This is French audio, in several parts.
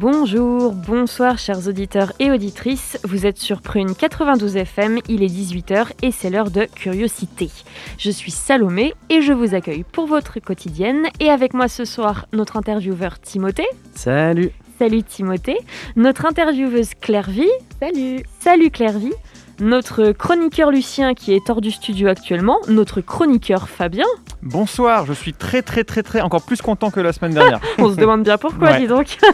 Bonjour, bonsoir chers auditeurs et auditrices. Vous êtes sur Prune 92 FM, il est 18h et c'est l'heure de Curiosité. Je suis Salomé et je vous accueille pour votre quotidienne. Et avec moi ce soir, notre intervieweur Timothée. Salut Salut Timothée. Notre intervieweuse Clairvy. Salut. Salut Clairvy. Notre chroniqueur Lucien qui est hors du studio actuellement. Notre chroniqueur Fabien. Bonsoir, je suis très très très très encore plus content que la semaine dernière. On se demande bien pourquoi, Ouais. dis donc.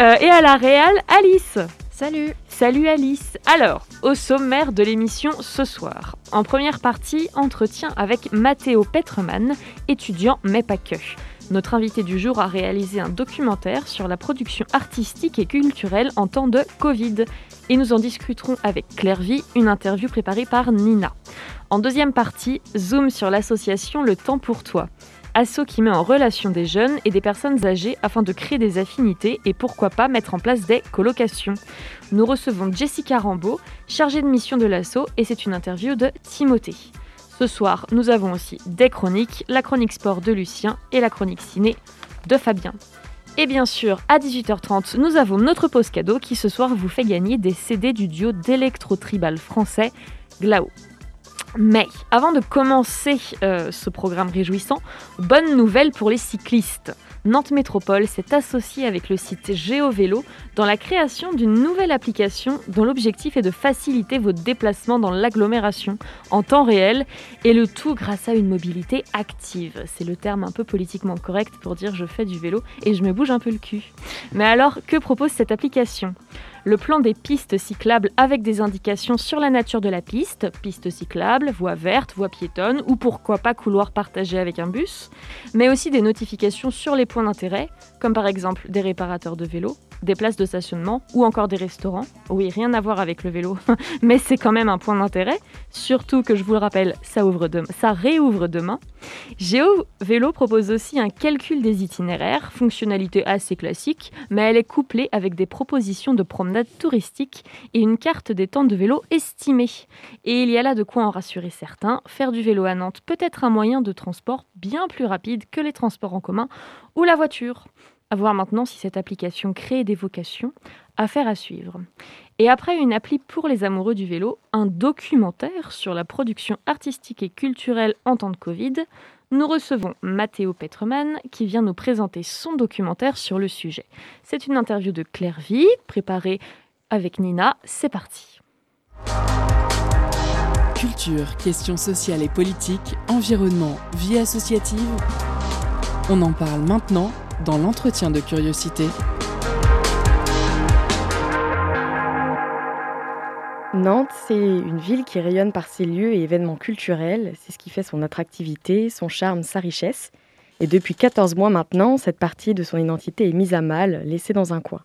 Euh, et à la réal, Alice. Salut. Salut Alice. Alors, au sommaire de l'émission ce soir, en première partie, entretien avec Matteo Petreman, étudiant mais pas que. Notre invité du jour a réalisé un documentaire sur la production artistique et culturelle en temps de Covid. Et nous en discuterons avec Claire Vie, une interview préparée par Nina. En deuxième partie, zoom sur l'association Le Temps pour Toi. Asso qui met en relation des jeunes et des personnes âgées afin de créer des affinités et pourquoi pas mettre en place des colocations. Nous recevons Jessica Rambeau, chargée de mission de l'asso, et c'est une interview de Timothée. Ce soir, nous avons aussi des chroniques, la chronique sport de Lucien et la chronique ciné de Fabien. Et bien sûr, à 18h30, nous avons notre pause cadeau qui ce soir vous fait gagner des CD du duo d'électro-tribal français Glao. Mais avant de commencer euh, ce programme réjouissant, bonne nouvelle pour les cyclistes. Nantes Métropole s'est associée avec le site GeoVélo dans la création d'une nouvelle application dont l'objectif est de faciliter vos déplacements dans l'agglomération en temps réel et le tout grâce à une mobilité active. C'est le terme un peu politiquement correct pour dire je fais du vélo et je me bouge un peu le cul. Mais alors, que propose cette application? Le plan des pistes cyclables avec des indications sur la nature de la piste, piste cyclable, voie verte, voie piétonne ou pourquoi pas couloir partagé avec un bus, mais aussi des notifications sur les points d'intérêt, comme par exemple des réparateurs de vélos, des places de stationnement ou encore des restaurants. Oui, rien à voir avec le vélo, mais c'est quand même un point d'intérêt, surtout que je vous le rappelle, ça, ouvre réouvre demain. Géo Vélo propose aussi un calcul des itinéraires, fonctionnalité assez classique, mais elle est couplée avec des propositions de promenade touristique et une carte des temps de vélo estimée. Et il y a là de quoi en rassurer certains, faire du vélo à Nantes peut être un moyen de transport bien plus rapide que les transports en commun ou la voiture. À voir maintenant si cette application crée des vocations, affaire à suivre. Et après une appli pour les amoureux du vélo, un documentaire sur la production artistique et culturelle en temps de Covid, nous recevons Matteo Petreman qui vient nous présenter son documentaire sur le sujet. C'est une interview de Claire Vie, préparée avec Nina. C'est parti. Culture, questions sociales et politiques, environnement, vie associative. On en parle maintenant dans l'entretien de curiosité. Nantes, c'est une ville qui rayonne par ses lieux et événements culturels. C'est ce qui fait son attractivité, son charme, sa richesse. Et depuis 14 mois maintenant, cette partie de son identité est mise à mal, laissée dans un coin.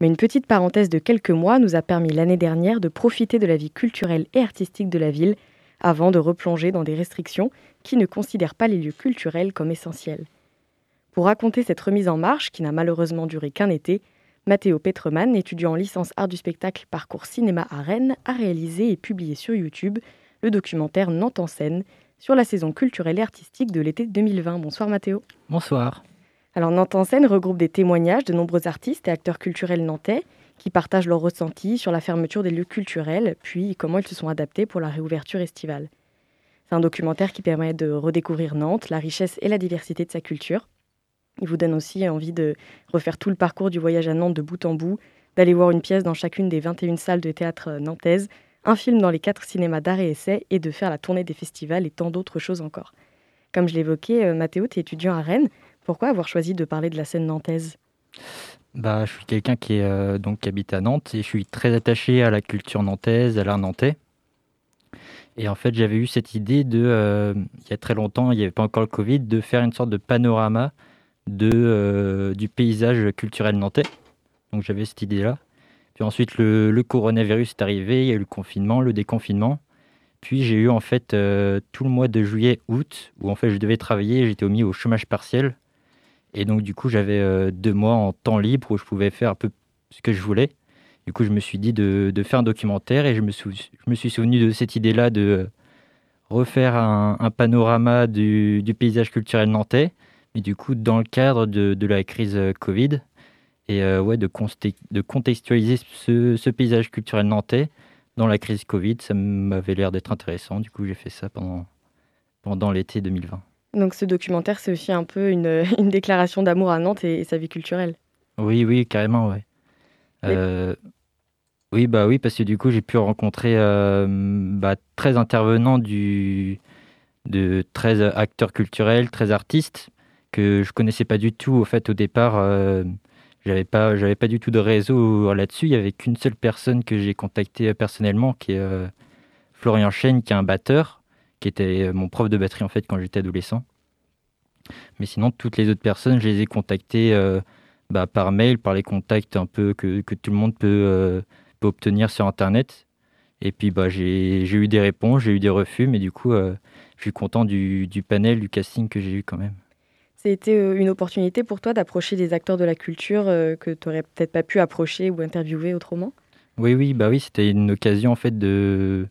Mais une petite parenthèse de quelques mois nous a permis l'année dernière de profiter de la vie culturelle et artistique de la ville avant de replonger dans des restrictions qui ne considèrent pas les lieux culturels comme essentiels. Pour raconter cette remise en marche, qui n'a malheureusement duré qu'un été, Matteo Petreman, étudiant en licence art du spectacle parcours cinéma à Rennes, a réalisé et publié sur YouTube le documentaire Nantes en scène sur la saison culturelle et artistique de l'été 2020. Bonsoir Mathéo. Bonsoir. Alors Nantes en scène regroupe des témoignages de nombreux artistes et acteurs culturels nantais qui partagent leurs ressentis sur la fermeture des lieux culturels, puis comment ils se sont adaptés pour la réouverture estivale. C'est un documentaire qui permet de redécouvrir Nantes, la richesse et la diversité de sa culture. Il vous donne aussi envie de refaire tout le parcours du voyage à Nantes de bout en bout, d'aller voir une pièce dans chacune des 21 salles de théâtre nantaises, un film dans les quatre cinémas d'art et essai et de faire la tournée des festivals et tant d'autres choses encore. Comme je l'évoquais, euh, Mathéo, tu es étudiant à Rennes. Pourquoi avoir choisi de parler de la scène nantaise? Bah, je suis quelqu'un qui, est, euh, donc, habite à Nantes et je suis très attaché à la culture nantaise, à l'art nantais. Et en fait, j'avais eu cette idée de, euh, il y a très longtemps, il n'y avait pas encore le Covid, de faire une sorte de panorama euh, du paysage culturel nantais. Donc j'avais cette idée-là. Puis ensuite, le, coronavirus est arrivé, il y a eu le confinement, le déconfinement. Puis j'ai eu en fait euh, tout le mois de juillet, août, où en fait je devais travailler, j'étais mis au chômage partiel. Et donc du coup, j'avais euh, deux mois en temps libre où je pouvais faire un peu ce que je voulais. Du coup, je me suis dit de, faire un documentaire et je me, suis souvenu de cette idée-là de refaire un, panorama du, paysage culturel nantais, mais du coup dans le cadre de, de la crise euh, Covid. Et euh, ouais, de, de contextualiser ce, ce paysage culturel nantais dans la crise Covid, ça m'avait l'air d'être intéressant. Du coup, j'ai fait ça pendant, pendant l'été 2020. Donc ce documentaire, c'est aussi un peu une, une déclaration d'amour à Nantes et, et, sa vie culturelle. Oui, oui, carrément, ouais. Euh, oui, bah oui, parce que du coup, j'ai pu rencontrer euh, bah, 13 intervenants du, de 13 acteurs culturels, 13 artistes que je connaissais pas du tout au fait au départ. Euh, j'avais pas j'avais pas du tout de réseau là-dessus. Il y avait qu'une seule personne que j'ai contactée personnellement qui est euh, Florian Chêne qui est un batteur qui était mon prof de batterie en fait quand j'étais adolescent. Mais sinon toutes les autres personnes je les ai contactées euh, bah, par mail par les contacts un peu que, tout le monde peut, euh, obtenir sur internet. Et puis bah j'ai eu des réponses j'ai eu des refus mais du coup euh, je suis content du panel du casting que j'ai eu quand même c'était une opportunité pour toi d'approcher des acteurs de la culture que tu n'aurais peut-être pas pu approcher ou interviewer autrement? Oui, oui, bah oui, c'était une occasion en fait de,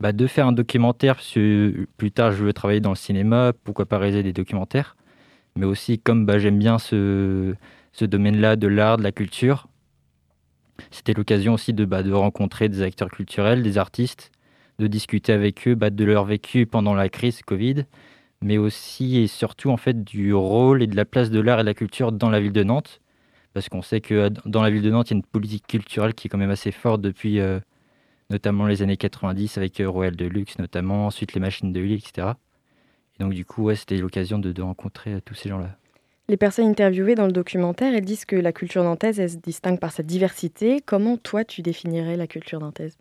bah, de faire un documentaire. Parce plus tard, je veux travailler dans le cinéma, pourquoi pas réaliser des documentaires. Mais aussi, comme bah, j'aime bien ce, ce domaine-là de l'art, de la culture, c'était l'occasion aussi de, bah, de rencontrer des acteurs culturels, des artistes, de discuter avec eux bah, de leur vécu pendant la crise Covid mais aussi et surtout en fait du rôle et de la place de l'art et de la culture dans la ville de Nantes, parce qu'on sait que dans la ville de Nantes, il y a une politique culturelle qui est quand même assez forte depuis euh, notamment les années 90 avec euh, Royal Deluxe notamment, ensuite les machines de l'île, etc. Et donc du coup, ouais, c'était l'occasion de, de, rencontrer euh, tous ces gens-là. Les personnes interviewées dans le documentaire, elles disent que la culture nantaise, elle se distingue par sa diversité. Comment toi, tu définirais la culture nantaise?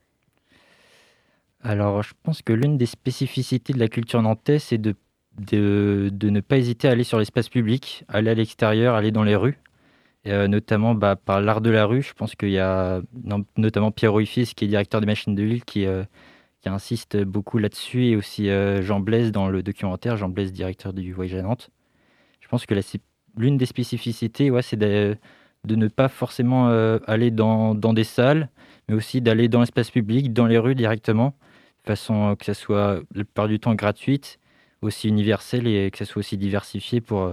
Alors, je pense que l'une des spécificités de la culture nantaise, c'est de de, ne pas hésiter à aller sur l'espace public, aller à l'extérieur, aller dans les rues, euh, notamment bah, par l'art de la rue. Je pense qu'il y a notamment Pierre Ruifis, qui est directeur des machines de l'île, qui, euh, qui, insiste beaucoup là-dessus, et aussi euh, Jean Blaise dans le documentaire, Jean Blaise, directeur du Voyage à Nantes. Je pense que l'une des spécificités, c'est de, de, ne pas forcément aller dans, dans, des salles, mais aussi d'aller dans l'espace public, dans les rues directement, de façon que ça soit la plupart du temps gratuite aussi universel et que ça soit aussi diversifié pour,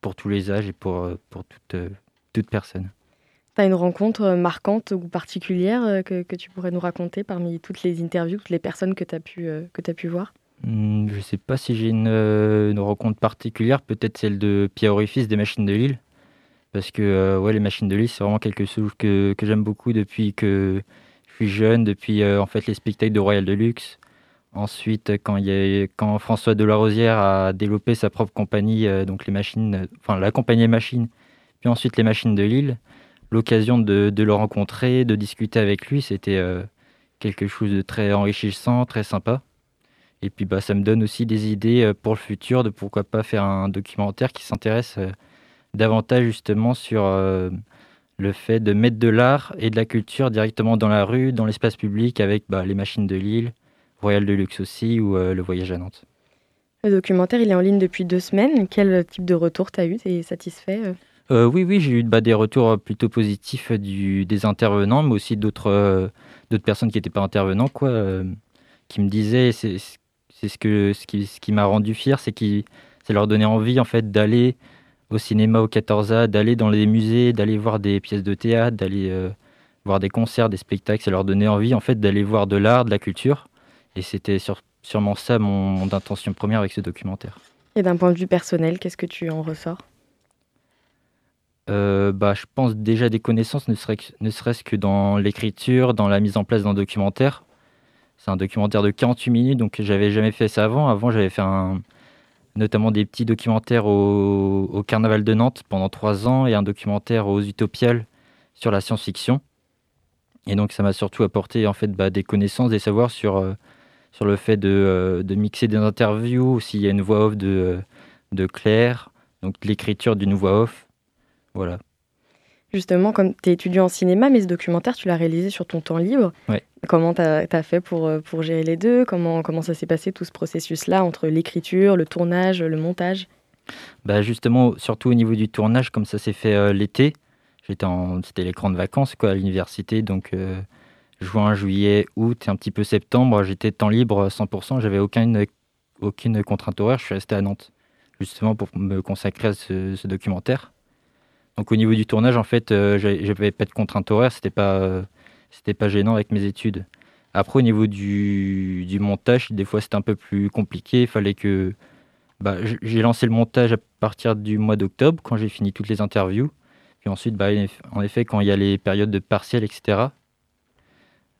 pour tous les âges et pour, pour toute, toute personne. Tu as une rencontre marquante ou particulière que, que, tu pourrais nous raconter parmi toutes les interviews, toutes les personnes que tu as, pu, que as pu voir? Mmh, Je ne sais pas si j'ai une, une, rencontre particulière, peut-être celle de Pierre Orifice des Machines de Lille. Parce que euh, ouais, les Machines de Lille, c'est vraiment quelque chose que, que j'aime beaucoup depuis que je suis jeune, depuis euh, en fait, les spectacles de Royal Deluxe. Ensuite, quand, François Delarosière a développé sa propre compagnie, euh, donc les machines, enfin la compagnie Machines, puis ensuite les machines de Lille, l'occasion de, le rencontrer, de discuter avec lui, c'était euh, quelque chose de très enrichissant, très sympa. Et puis bah, ça me donne aussi des idées euh, pour le futur de pourquoi pas faire un documentaire qui s'intéresse davantage justement sur le fait de mettre de l'art et de la culture directement dans la rue, dans l'espace public avec bah, les machines de Lille, Royal Deluxe aussi ou euh, le voyage à Nantes. Le documentaire, il est en ligne depuis deux semaines. Quel type de retour tu as eu? Tu es satisfait euh, Oui, oui, j'ai eu bah, des retours plutôt positifs du, des intervenants, mais aussi d'autres euh, personnes qui n'étaient pas intervenants, quoi, euh, qui me disaient, c'est ce, que, ce qui, ce qui m'a rendu fier, c'est que ça leur donnait envie en fait, d'aller au cinéma au 14A, d'aller dans les musées, d'aller voir des pièces de théâtre, d'aller voir des concerts, des spectacles. Ça leur donnait envie en fait, d'aller voir de l'art, de la culture. Et c'était sur, sûrement ça mon, mon, intention première avec ce documentaire. Et d'un point de vue personnel, qu'est-ce que tu en ressors? Euh, bah, Je pense déjà des connaissances, ne serait-ce serait que dans l'écriture, dans la mise en place d'un documentaire. C'est un documentaire de 48 minutes, donc j'avais jamais fait ça avant. Avant, j'avais fait un, notamment des petits documentaires au, au, Carnaval de Nantes pendant trois ans et un documentaire aux Utopiales sur la science-fiction. Et donc, ça m'a surtout apporté en fait bah, des connaissances, des savoirs sur... Euh, sur le fait de, de mixer des interviews, s'il y a une voix off de, de Claire, donc l'écriture d'une voix off. Voilà. Justement, comme tu es étudiant en cinéma, mais ce documentaire, tu l'as réalisé sur ton temps libre. Ouais. Comment tu as, fait pour, pour gérer les deux? Comment, comment ça s'est passé tout ce processus-là entre l'écriture, le tournage, le montage? Bah Justement, surtout au niveau du tournage, comme ça s'est fait euh, l'été, c'était les grandes vacances quoi, à l'université, donc euh, juin, juillet, août un petit peu septembre, j'étais temps libre 100%, j'avais aucune, aucune contrainte horaire, je suis resté à Nantes, justement pour me consacrer à ce documentaire. Donc au niveau du tournage, en fait, euh, j'avais pas de contraintes horaires, c'était pas, euh, pas gênant avec mes études. Après, au niveau du, du montage, des fois c'était un peu plus compliqué. Il fallait que. Bah, j'ai lancé le montage à partir du mois d'octobre, quand j'ai fini toutes les interviews. Puis ensuite, bah, en effet, quand il y a les périodes de partiel, etc.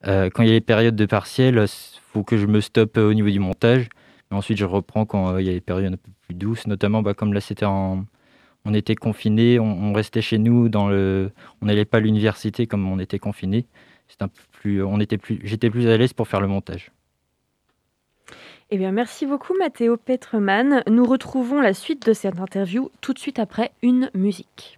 Euh, quand il y a les périodes de partiel, il faut que je me stoppe au niveau du montage. Mais ensuite, je reprends quand il y a les périodes un peu plus douces, notamment bah, comme là, c'était on était confinés, on, restait chez nous, on n'allait pas à l'université comme on était confinés. Plus, plus, j'étais plus à l'aise pour faire le montage. Eh bien, merci beaucoup Mathéo Petreman. Nous retrouvons la suite de cette interview tout de suite après une musique.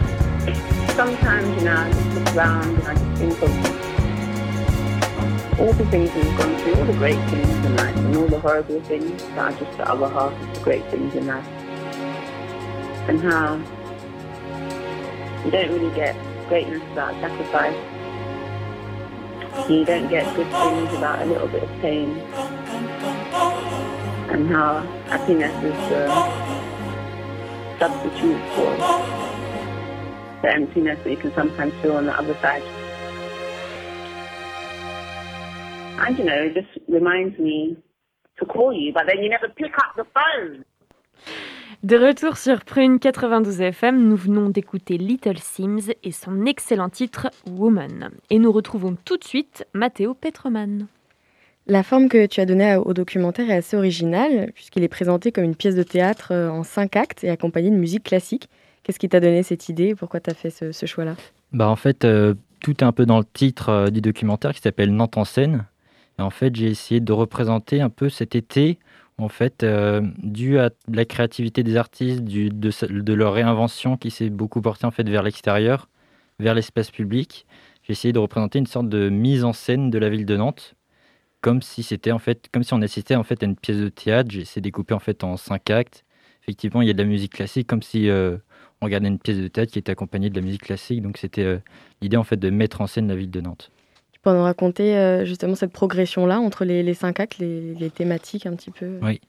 sometimes, you know, I just look around and I just think of all the things we've gone through, all the great things in life, and all the horrible things that are just the other half of the great things in life. And how you don't really get greatness without sacrifice. You don't get good things without a little bit of pain. And how happiness is the substitute for the emptiness that you can sometimes feel on the other side. And you know, it just reminds me to call you, but then you never pick up the phone. De retour sur Prune 92 FM, nous venons d'écouter Little Sims et son excellent titre Woman. Et nous retrouvons tout de suite Matteo Petroman. La forme que tu as donnée au documentaire est assez originale, puisqu'il est présenté comme une pièce de théâtre euh, en cinq actes et accompagné de musique classique. Qu'est-ce qui t'a donné cette idée Pourquoi tu as fait ce, choix-là? Bah en fait, euh, tout est un peu dans le titre euh, du documentaire qui s'appelle Nantes en scène. En fait, j'ai essayé de représenter un peu cet été, en fait, euh, dû à la créativité des artistes, du, de, leur réinvention qui s'est beaucoup portée en fait vers l'extérieur, vers l'espace public. J'ai essayé de représenter une sorte de mise en scène de la ville de Nantes, comme si c'était en fait, comme si on assistait en fait à une pièce de théâtre. J'ai essayé de découper en fait en cinq actes. Effectivement, il y a de la musique classique, comme si regardait une pièce de théâtre qui était accompagnée de la musique classique. Donc c'était euh, l'idée en fait de mettre en scène la ville de Nantes. Tu peux nous raconter euh, justement cette progression-là entre les, les cinq actes, les, les thématiques un petit peu? Oui.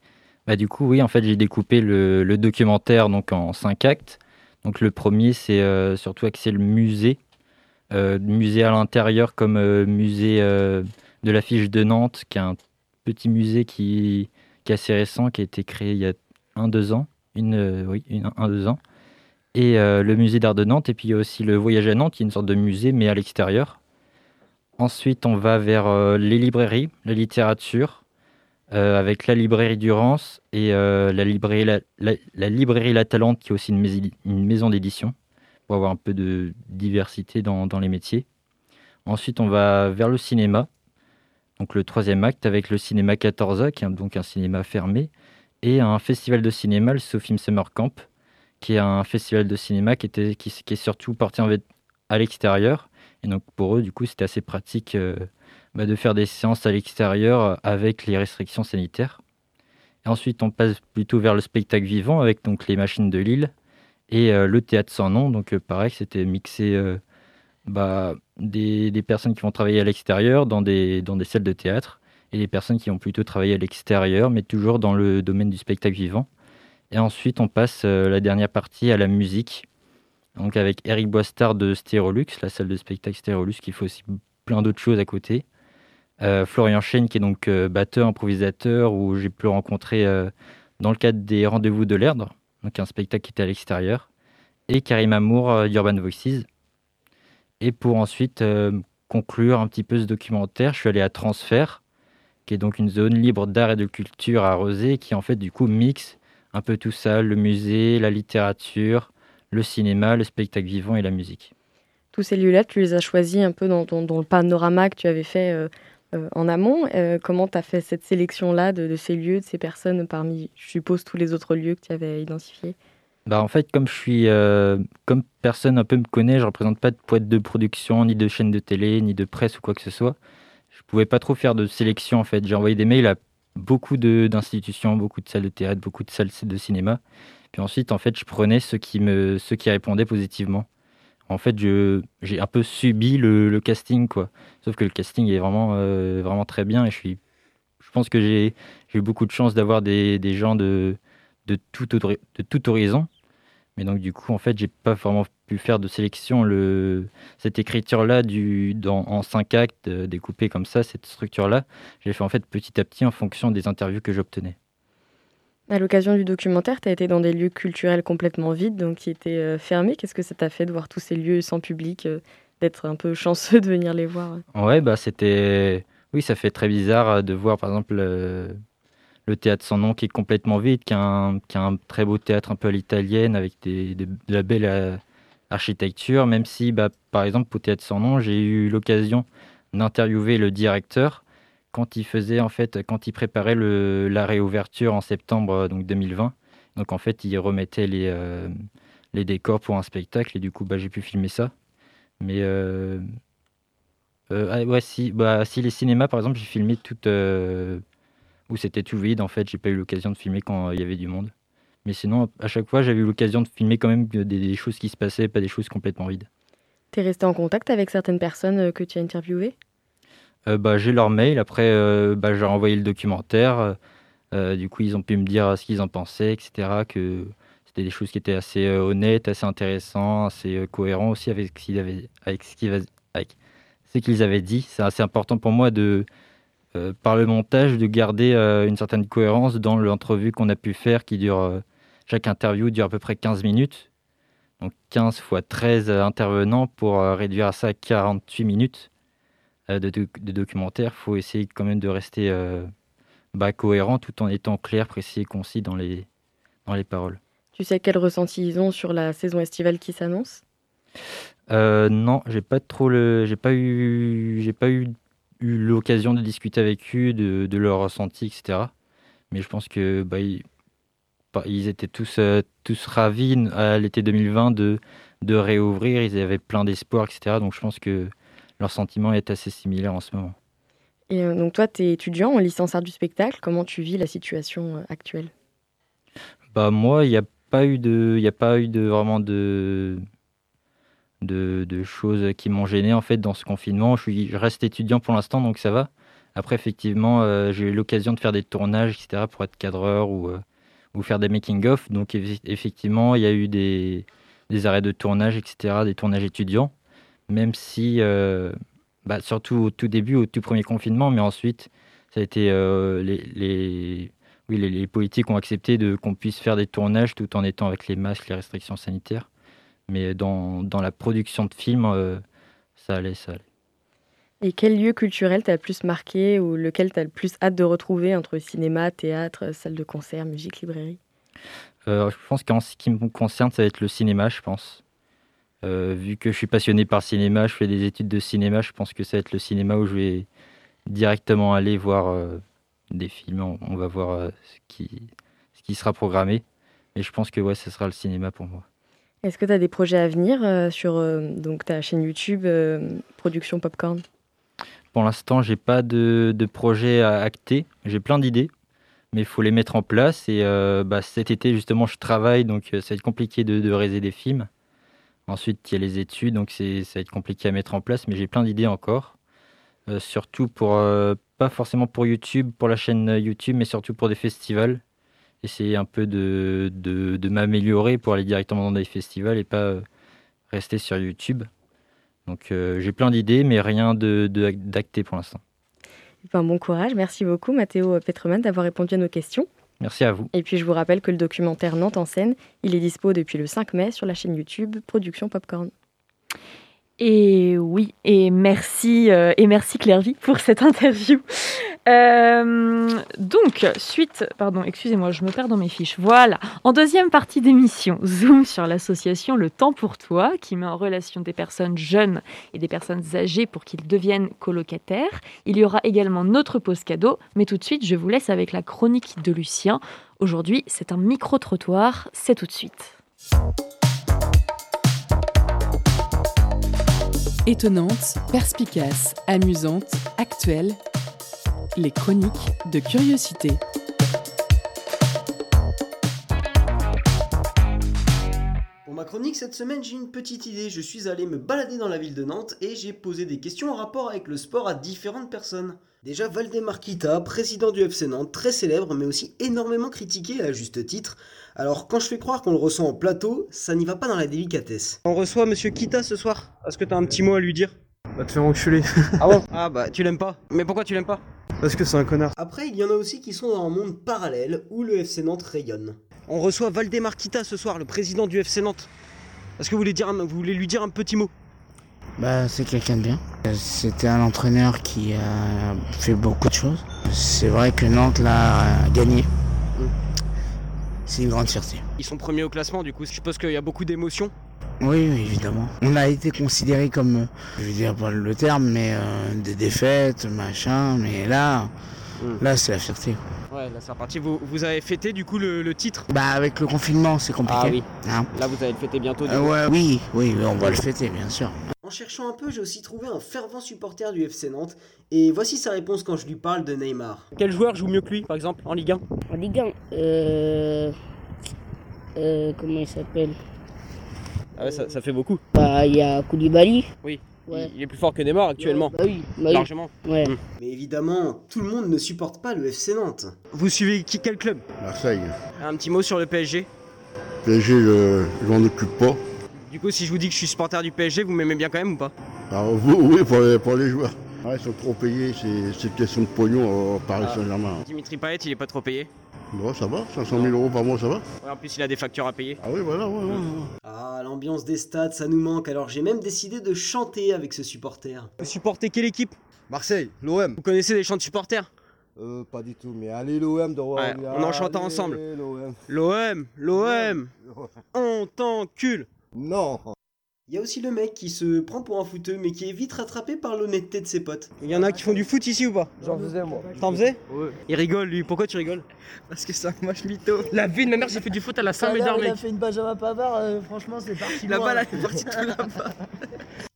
Bah, du coup, oui, en fait, j'ai découpé le, le documentaire donc, en cinq actes. Donc, le premier, c'est euh, surtout axé le musée. Musée à l'intérieur, comme musée de l'affiche de Nantes, qui est un petit musée qui, qui est assez récent, qui a été créé il y a un, deux ans. Une, oui, une, un, deux ans. Et euh, le musée d'art de Nantes. Et puis, il y a aussi le Voyage à Nantes, qui est une sorte de musée, mais à l'extérieur. Ensuite, on va vers euh, les librairies, la littérature, euh, avec la librairie Durance et la, librairie la, Talente, qui est aussi une, mais- une maison d'édition, pour avoir un peu de diversité dans, dans les métiers. Ensuite, on va vers le cinéma, donc le troisième acte, avec le cinéma 14A, qui est donc un cinéma fermé, et un festival de cinéma, le Sofim Summer Camp, qui est un festival de cinéma qui, était, qui, est surtout porté en à l'extérieur. Et donc pour eux, du coup, c'était assez pratique euh, bah, de faire des séances à l'extérieur euh, avec les restrictions sanitaires. Et ensuite, on passe plutôt vers le spectacle vivant avec donc les machines de Lille et euh, le théâtre sans nom. Donc pareil, c'était mixé bah, des, des personnes qui vont travailler à l'extérieur dans des, dans des salles de théâtre et des personnes qui vont plutôt travailler à l'extérieur, mais toujours dans le domaine du spectacle vivant. Et ensuite, on passe euh, la dernière partie à la musique. Donc avec Eric Boistard de Stérolux, la salle de spectacle Stérolux, qui fait aussi plein d'autres choses à côté. Euh, Florian Chêne, qui est donc euh, batteur, improvisateur, où j'ai pu le rencontrer dans le cadre des Rendez-vous de l'Erdre, donc un spectacle qui était à l'extérieur. Et Karim Amour d'Urban Voices. Et pour ensuite conclure un petit peu ce documentaire, je suis allé à Transfert, qui est donc une zone libre d'art et de culture à Rosé, qui en fait du coup mixe un peu tout ça, le musée, la littérature, le cinéma, le spectacle vivant et la musique. Tous ces lieux-là, tu les as choisis un peu dans, le panorama que tu avais fait euh, euh, en amont. Euh, comment tu as fait cette sélection-là de, de ces lieux, de ces personnes parmi, je suppose, tous les autres lieux que tu avais identifiés? Bah en fait, comme je suis, comme personne un peu me connaît, je représente pas de boîte de production, ni de chaîne de télé, ni de presse ou quoi que ce soit. Je pouvais pas trop faire de sélection en fait. J'ai envoyé des mails à beaucoup d'institutions, beaucoup de salles de théâtre, beaucoup de salles de cinéma. Puis ensuite, en fait, je prenais ceux qui me, ceux qui répondaient positivement. En fait, j'ai un peu subi le, casting quoi. Sauf que le casting est vraiment, euh, vraiment très bien et je suis, je pense que j'ai, eu beaucoup de chance d'avoir des, des gens de, de tout, de tout horizon. Mais donc du coup, en fait, j'ai pas vraiment pu faire de sélection. Le... Cette écriture-là, du... dans... en cinq actes, euh, découpée comme ça, cette structure-là, j'ai fait en fait petit à petit en fonction des interviews que j'obtenais. À l'occasion du documentaire, tu as été dans des lieux culturels complètement vides, donc qui étaient euh, fermés. Qu'est-ce que ça t'a fait de voir tous ces lieux sans public, euh, d'être un peu chanceux de venir les voir? Ouais, bah c'était... Oui, ça fait très bizarre euh, de voir par exemple le théâtre sans nom qui est complètement vide, qui a un, très beau théâtre un peu à l'italienne avec des, de la belle euh, architecture, même si, bah, par exemple, au théâtre sans nom, j'ai eu l'occasion d'interviewer le directeur quand il faisait en fait, quand il préparait la réouverture en septembre euh, donc 2020. Donc en fait, il remettait les, euh, les décors pour un spectacle et du coup, bah, j'ai pu filmer ça. Mais ah, ouais, si, bah, si les cinémas, par exemple, j'ai filmé tout euh, où c'était tout vide. En fait, j'ai pas eu l'occasion de filmer quand il y avait du monde. Mais sinon, à chaque fois, j'avais eu l'occasion de filmer quand même des, des choses qui se passaient, pas des choses complètement vides. T'es resté en contact avec certaines personnes euh, que tu as interviewées? Euh, bah, j'ai leur mail. Après, euh, bah, j'ai renvoyé le documentaire. Euh, du coup, ils ont pu me dire ce qu'ils en pensaient, etc. Que c'était des choses qui étaient assez honnêtes, assez intéressantes, assez cohérents aussi avec ce qu'ils avaient, avec ce qu'ils, avec ce qu'ils avaient dit. C'est assez important pour moi de, euh, par le montage, de garder euh, une certaine cohérence dans l'entrevue qu'on a pu faire, qui dure, euh, chaque interview dure à peu près 15 minutes. Donc 15 fois 13 intervenants pour réduire à ça 48 minutes de, doc- de documentaire. Il faut essayer quand même de rester bah, cohérent tout en étant clair, précis et concis dans les, dans les paroles. Tu sais quel ressenti ils ont sur la saison estivale qui s'annonce? Euh, non, j'ai pas trop le, j'ai pas eu, j'ai pas eu, eu l'occasion de discuter avec eux de, de leur ressenti, etc. Mais je pense que bah, ils, bah, ils étaient tous, euh, tous ravis à l'été 2020 de, de réouvrir. Ils avaient plein d'espoir, etc. Donc je pense que leur sentiment est assez similaire en ce moment. Et euh, donc toi, tu es étudiant en licence art du spectacle. Comment tu vis la situation euh, actuelle? Bah moi, il n'y a pas eu de, il y a pas eu de vraiment de, de, choses qui m'ont gêné en fait dans ce confinement. Je suis, reste étudiant pour l'instant, donc ça va. Après, effectivement, euh, j'ai eu l'occasion de faire des tournages, etc., pour être cadreur ou, euh, ou faire des making-of. Donc eff- effectivement, il y a eu des, des arrêts de tournage, etc., des tournages étudiants. Même si, euh, bah, surtout au tout début, au tout premier confinement, mais ensuite, ça a été les, les, oui, les, les politiques ont accepté qu'on puisse faire des tournages tout en étant avec les masques, les restrictions sanitaires. Mais dans, dans la production de films, euh, ça allait, ça allait. Et quel lieu culturel t'a le plus marqué ou lequel t'as le plus hâte de retrouver entre cinéma, théâtre, salle de concert, musique, librairie? Euh, je pense qu'en ce qui me concerne, ça va être le cinéma, je pense. Euh, vu que je suis passionné par le cinéma, je fais des études de cinéma, je pense que ça va être le cinéma où je vais directement aller voir euh, des films. On, on va voir ce, qui, ce qui sera programmé. Mais je pense que ouais, ce sera le cinéma pour moi. Est-ce que tu as des projets à venir euh, sur euh, ta chaîne YouTube euh, Production Popcorn? Pour l'instant, j'ai pas de, de projet à acter. J'ai plein d'idées, mais il faut les mettre en place. Et bah, cet été, justement, je travaille, donc ça va être compliqué de, de réaliser des films. Ensuite, il y a les études, donc ça va être compliqué à mettre en place, mais j'ai plein d'idées encore. Surtout pour, pas forcément pour YouTube, pour la chaîne YouTube, mais surtout pour des festivals. Essayer un peu de, de, de m'améliorer pour aller directement dans des festivals et pas euh, rester sur YouTube. Donc euh, j'ai plein d'idées, mais rien de, de- d'acté pour l'instant. Ben, Bon courage, merci beaucoup Mathéo Petreman d'avoir répondu à nos questions. Merci à vous. Et puis je vous rappelle que le documentaire Nantes en scène, il est dispo depuis le 5 mai sur la chaîne YouTube Production Popcorn. Et oui, et merci, euh, et merci Clairvy pour cette interview. Euh, donc, suite, pardon, excusez-moi, je me perds dans mes fiches. Voilà, en deuxième partie d'émission, zoom sur l'association Le Temps pour Toi, qui met en relation des personnes jeunes et des personnes âgées pour qu'ils deviennent colocataires. Il y aura également notre pause cadeau, mais tout de suite, je vous laisse avec la chronique de Lucien. Aujourd'hui, c'est un micro-trottoir, c'est tout de suite. Étonnante, perspicace, amusante, actuelle. Les chroniques de curiosité. Pour ma chronique cette semaine, j'ai une petite idée. Je suis allé me balader dans la ville de Nantes et j'ai posé des questions en rapport avec le sport à différentes personnes. Déjà, Valdemar Kita, président du FC Nantes, très célèbre mais aussi énormément critiqué à juste titre. Alors, quand je fais croire qu'on le ressent en plateau, ça n'y va pas dans la délicatesse. On reçoit monsieur Kita ce soir. Est-ce que t'as un petit mot à lui dire? Va te faire enculer. Ah bon Ah bah, tu l'aimes pas. Mais pourquoi tu l'aimes pas Parce que c'est un connard. Après, il y en a aussi qui sont dans un monde parallèle où le FC Nantes rayonne. On reçoit Valdemar Kita ce soir, le président du FC Nantes. Est-ce que vous voulez, dire un- vous voulez lui dire un petit mot? Bah, c'est quelqu'un de bien. Euh, C'était un entraîneur qui a fait beaucoup de choses. C'est vrai que Nantes l'a gagné. C'est une grande fierté. Ils sont premiers au classement, du coup, je suppose qu'il y a beaucoup d'émotions. Oui, oui, évidemment. On a été considérés comme, je vais dire pas le terme, mais euh, des défaites, machin, mais là, là c'est la fierté. Ouais, là c'est reparti. Vous, vous avez fêté du coup le, le titre? Bah avec le confinement, c'est compliqué. Ah oui. Hein Là vous allez le fêter bientôt. du Euh, coup. ouais, oui, oui, on va le fêter, bien sûr. En cherchant un peu, j'ai aussi trouvé un fervent supporter du FC Nantes, et voici sa réponse quand je lui parle de Neymar. Quel joueur joue mieux que lui, par exemple, en Ligue 1 En Ligue 1, euh, euh, comment il s'appelle? Ah ouais, ça, ça fait beaucoup. Bah, il y a Koulibaly. Oui. Ouais. Il, il est plus fort que Neymar actuellement. Bah oui, bah oui. Largement. Ouais. Mm. Mais évidemment, tout le monde ne supporte pas le FC Nantes. Vous suivez qui, quel club? Marseille. Un petit mot sur le PSG. PSG, je, je m'en occupe pas. Du coup, si je vous dis que je suis supporter du PSG, vous m'aimez bien quand même ou pas? Alors, vous, oui, pour les, pour les joueurs. Ouais, ils sont trop payés, c'est question de pognon au Paris Ah. Saint-Germain. Dimitri Payet, il est pas trop payé. Bon, ça va, 500 000 euros par mois, ça va Ouais, en plus, il a des factures à payer. Ah oui, voilà, ouais, ouais, ouais. Ah, l'ambiance des stades, ça nous manque, alors j'ai même décidé de chanter avec ce supporter. Vous supportez quelle équipe? Marseille, l'OM. Vous connaissez des chants de supporters? Euh, pas du tout, mais allez l'OM de Ouais, on en chante ensemble. l'OM. L'OM, l'OM, on t'encule. Non. Il y a aussi le mec qui se prend pour un footeux, mais qui est vite rattrapé par l'honnêteté de ses potes. Il y en a qui font du foot ici ou pas J'en faisais moi. T'en faisais Ouais. Il rigole lui, pourquoi tu rigoles Parce que c'est un moche mytho. La vie de ma mère, j'ai fait du foot à la l'heure, Saint-Médard, il a fait une Benjamin Pavard, euh, franchement, c'est parti. La balle, elle est partie tout là-bas.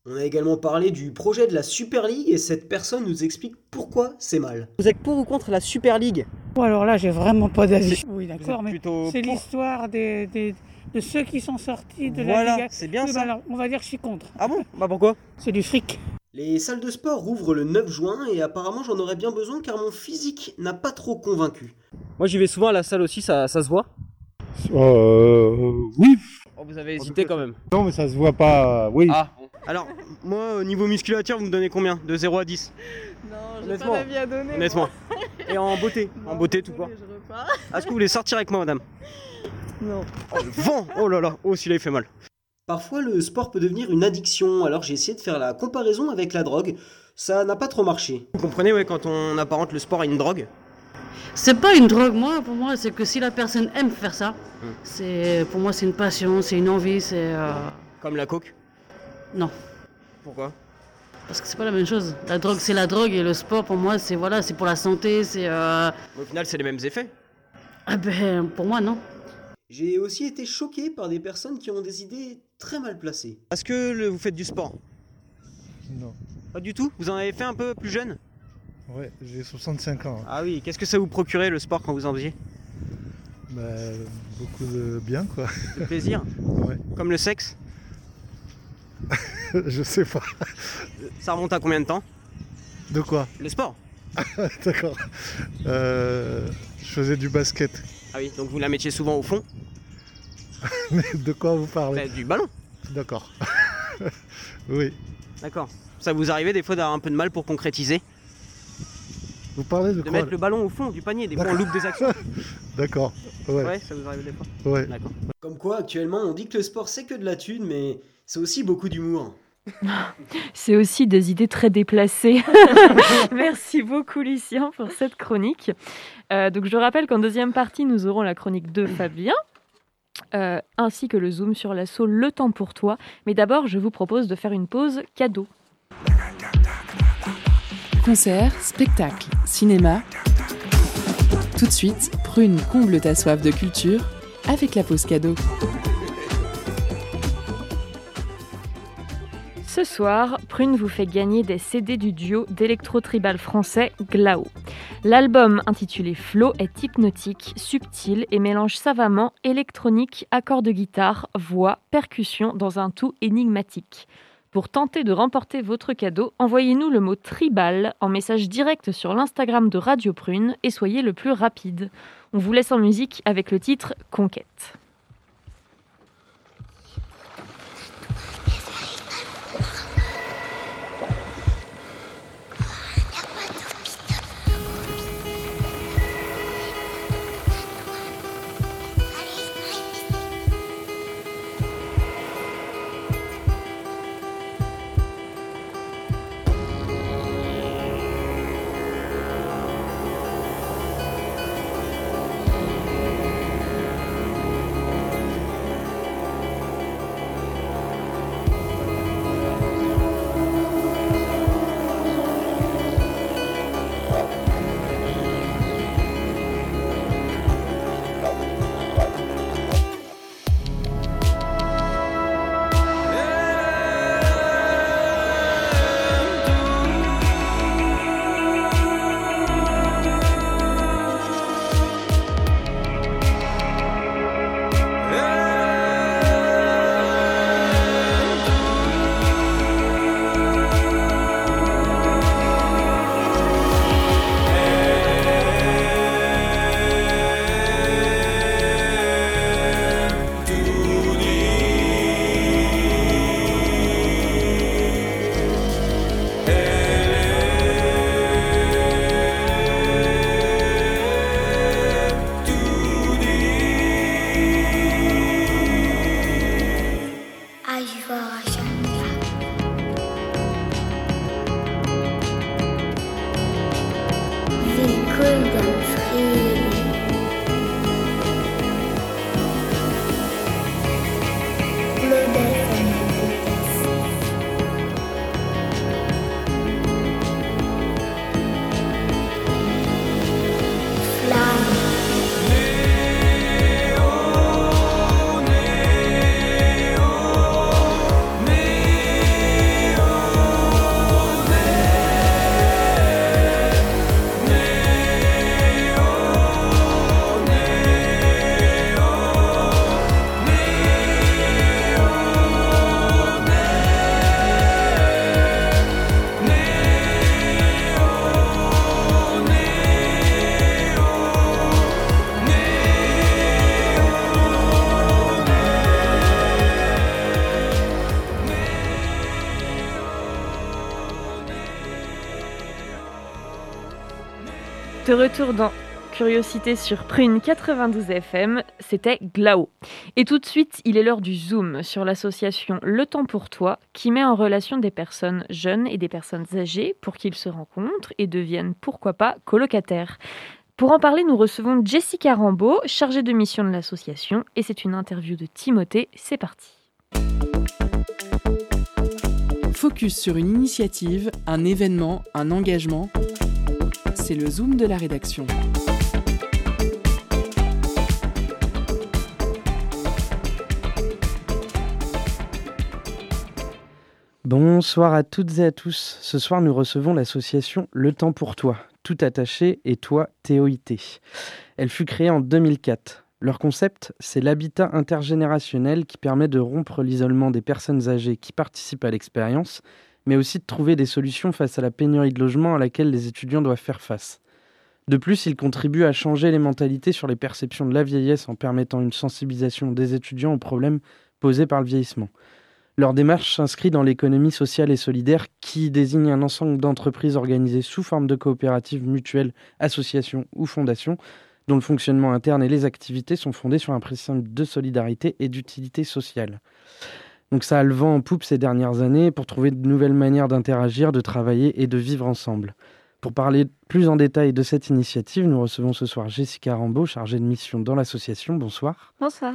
On a également parlé du projet de la Super League, et cette personne nous explique pourquoi c'est mal. Vous êtes pour ou contre la Super League? Bon, alors là, j'ai vraiment pas d'avis. Oui, d'accord, mais plutôt c'est pour. l'histoire des, des- de ceux qui sont sortis de la Voilà, Liga. c'est bien Oui, ça. bah alors, on va dire que je suis contre. Ah bon? Bah pourquoi? C'est du fric. Les salles de sport rouvrent le 9 juin, et apparemment j'en aurais bien besoin car mon physique n'a pas trop convaincu. Moi j'y vais souvent à la salle aussi, ça, ça se voit Euh, oui. Oh, Vous avez hésité quand même. Non, mais ça se voit pas. Oui. Ah bon. Alors, moi au niveau musculature, vous me donnez combien? De 0 à 10 Non, j'ai pas d'avis à donner. Honnêtement. Et en beauté En beauté tout quoi Je repars. Est-ce que vous voulez sortir avec moi madame? Non. Oh le vent Oh là là Oh celui-là il fait mal. Parfois le sport peut devenir une addiction, alors j'ai essayé de faire la comparaison avec la drogue. Ça n'a pas trop marché. Vous comprenez ouais quand on apparente le sport à une drogue? C'est pas une drogue, moi, pour moi, c'est que si la personne aime faire ça, Hmm. c'est pour moi, c'est une passion, c'est une envie, c'est. euh, Comme la coke? Non, Pourquoi? Parce que c'est pas la même chose. La drogue, c'est la drogue, et le sport, pour moi, c'est voilà, c'est pour la santé, c'est. euh, Au final c'est les mêmes effets. Ah ben, pour moi, non. J'ai aussi été choqué par des personnes qui ont des idées très mal placées. Est-ce que le- vous faites du sport? Non. Pas du tout? Vous en avez fait un peu plus jeune? Ouais, j'ai 65 ans. Ah oui, qu'est-ce que ça vous procurait le sport quand vous en faisiez? Bah, beaucoup de bien, quoi. Le plaisir? Ouais. Comme le sexe? Je sais pas. Ça remonte à combien de temps? De quoi? Le sport? D'accord. Euh, je faisais du basket. Ah oui, donc vous la mettiez souvent au fond Mais de quoi vous parlez Bah, Du ballon D'accord. oui. D'accord. Ça vous arrivait des fois d'avoir un peu de mal pour concrétiser Vous parlez de, De quoi mettre le ballon au fond du panier, des fois on loupe des actions. D'accord. Ouais. Ouais, ça vous arrive des fois Ouais. D'accord. Comme quoi actuellement on dit que le sport c'est que de la thune, mais c'est aussi beaucoup d'humour. C'est aussi des idées très déplacées. Merci beaucoup Lucien pour cette chronique. Euh, donc je rappelle qu'en deuxième partie, nous aurons la chronique de Fabien. euh, ainsi que le zoom sur l'assaut Le temps pour toi. Mais d'abord, je vous propose de faire une pause cadeau. Concert, spectacle, cinéma. Tout de suite, Prune comble ta soif de culture avec la pause cadeau. Ce soir, Prune vous fait gagner des CD du duo d'électro-tribal français Glao. L'album intitulé Flow est hypnotique, subtil et mélange savamment électronique, accords de guitare, voix, percussion dans un tout énigmatique. Pour tenter de remporter votre cadeau, envoyez-nous le mot tribal en message direct sur l'Instagram de Radio Prune et soyez le plus rapide. On vous laisse en musique avec le titre Conquête. De retour dans Curiosité sur Prune 92 FM, c'était Glao. Et tout de suite, il est l'heure du zoom sur l'association Le Temps pour Toi, qui met en relation des personnes jeunes et des personnes âgées pour qu'ils se rencontrent et deviennent, pourquoi pas, colocataires. Pour en parler, nous recevons Jessica Rambeau, chargée de mission de l'association, et c'est une interview de Timothée. C'est parti. Focus sur une initiative, un événement, un engagement. C'est le zoom de la rédaction. Bonsoir à toutes et à tous. Ce soir, nous recevons l'association Le Temps pour Toi, tout attaché et toi TOIT. Elle fut créée en 2004. Leur concept, c'est l'habitat intergénérationnel qui permet de rompre l'isolement des personnes âgées qui participent à l'expérience, mais aussi de trouver des solutions face à la pénurie de logement à laquelle les étudiants doivent faire face. De plus, il contribue à changer les mentalités sur les perceptions de la vieillesse en permettant une sensibilisation des étudiants aux problèmes posés par le vieillissement. Leur démarche s'inscrit dans l'économie sociale et solidaire qui désigne un ensemble d'entreprises organisées sous forme de coopératives mutuelles, associations ou fondations, dont le fonctionnement interne et les activités sont fondées sur un principe de solidarité et d'utilité sociale. Donc ça a le vent en poupe ces dernières années pour trouver de nouvelles manières d'interagir, de travailler et de vivre ensemble. Pour parler plus en détail de cette initiative, nous recevons ce soir Jessica Rambeau, chargée de mission dans l'association. Bonsoir. Bonsoir.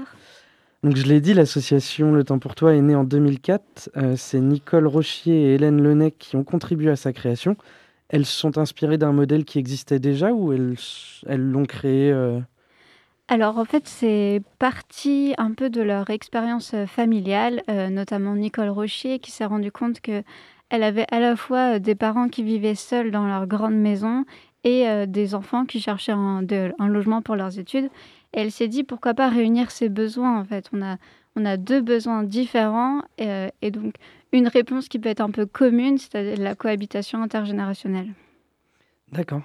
Donc je l'ai dit, l'association Le Temps pour Toi est née en 2004. Euh, c'est Nicole Rochier et Hélène Lenec qui ont contribué à sa création. Elles se sont inspirées d'un modèle qui existait déjà ou elles elles l'ont créé euh Alors en fait, c'est parti un peu de leur expérience euh, familiale, euh, notamment Nicole Rochier qui s'est rendu compte que elle avait à la fois euh, des parents qui vivaient seuls dans leur grande maison et des enfants qui cherchaient un, logement pour leurs études. Et elle s'est dit pourquoi pas réunir ces besoins en fait. On a, on a deux besoins différents et donc une réponse qui peut être un peu commune, c'est-à-dire la cohabitation intergénérationnelle. D'accord.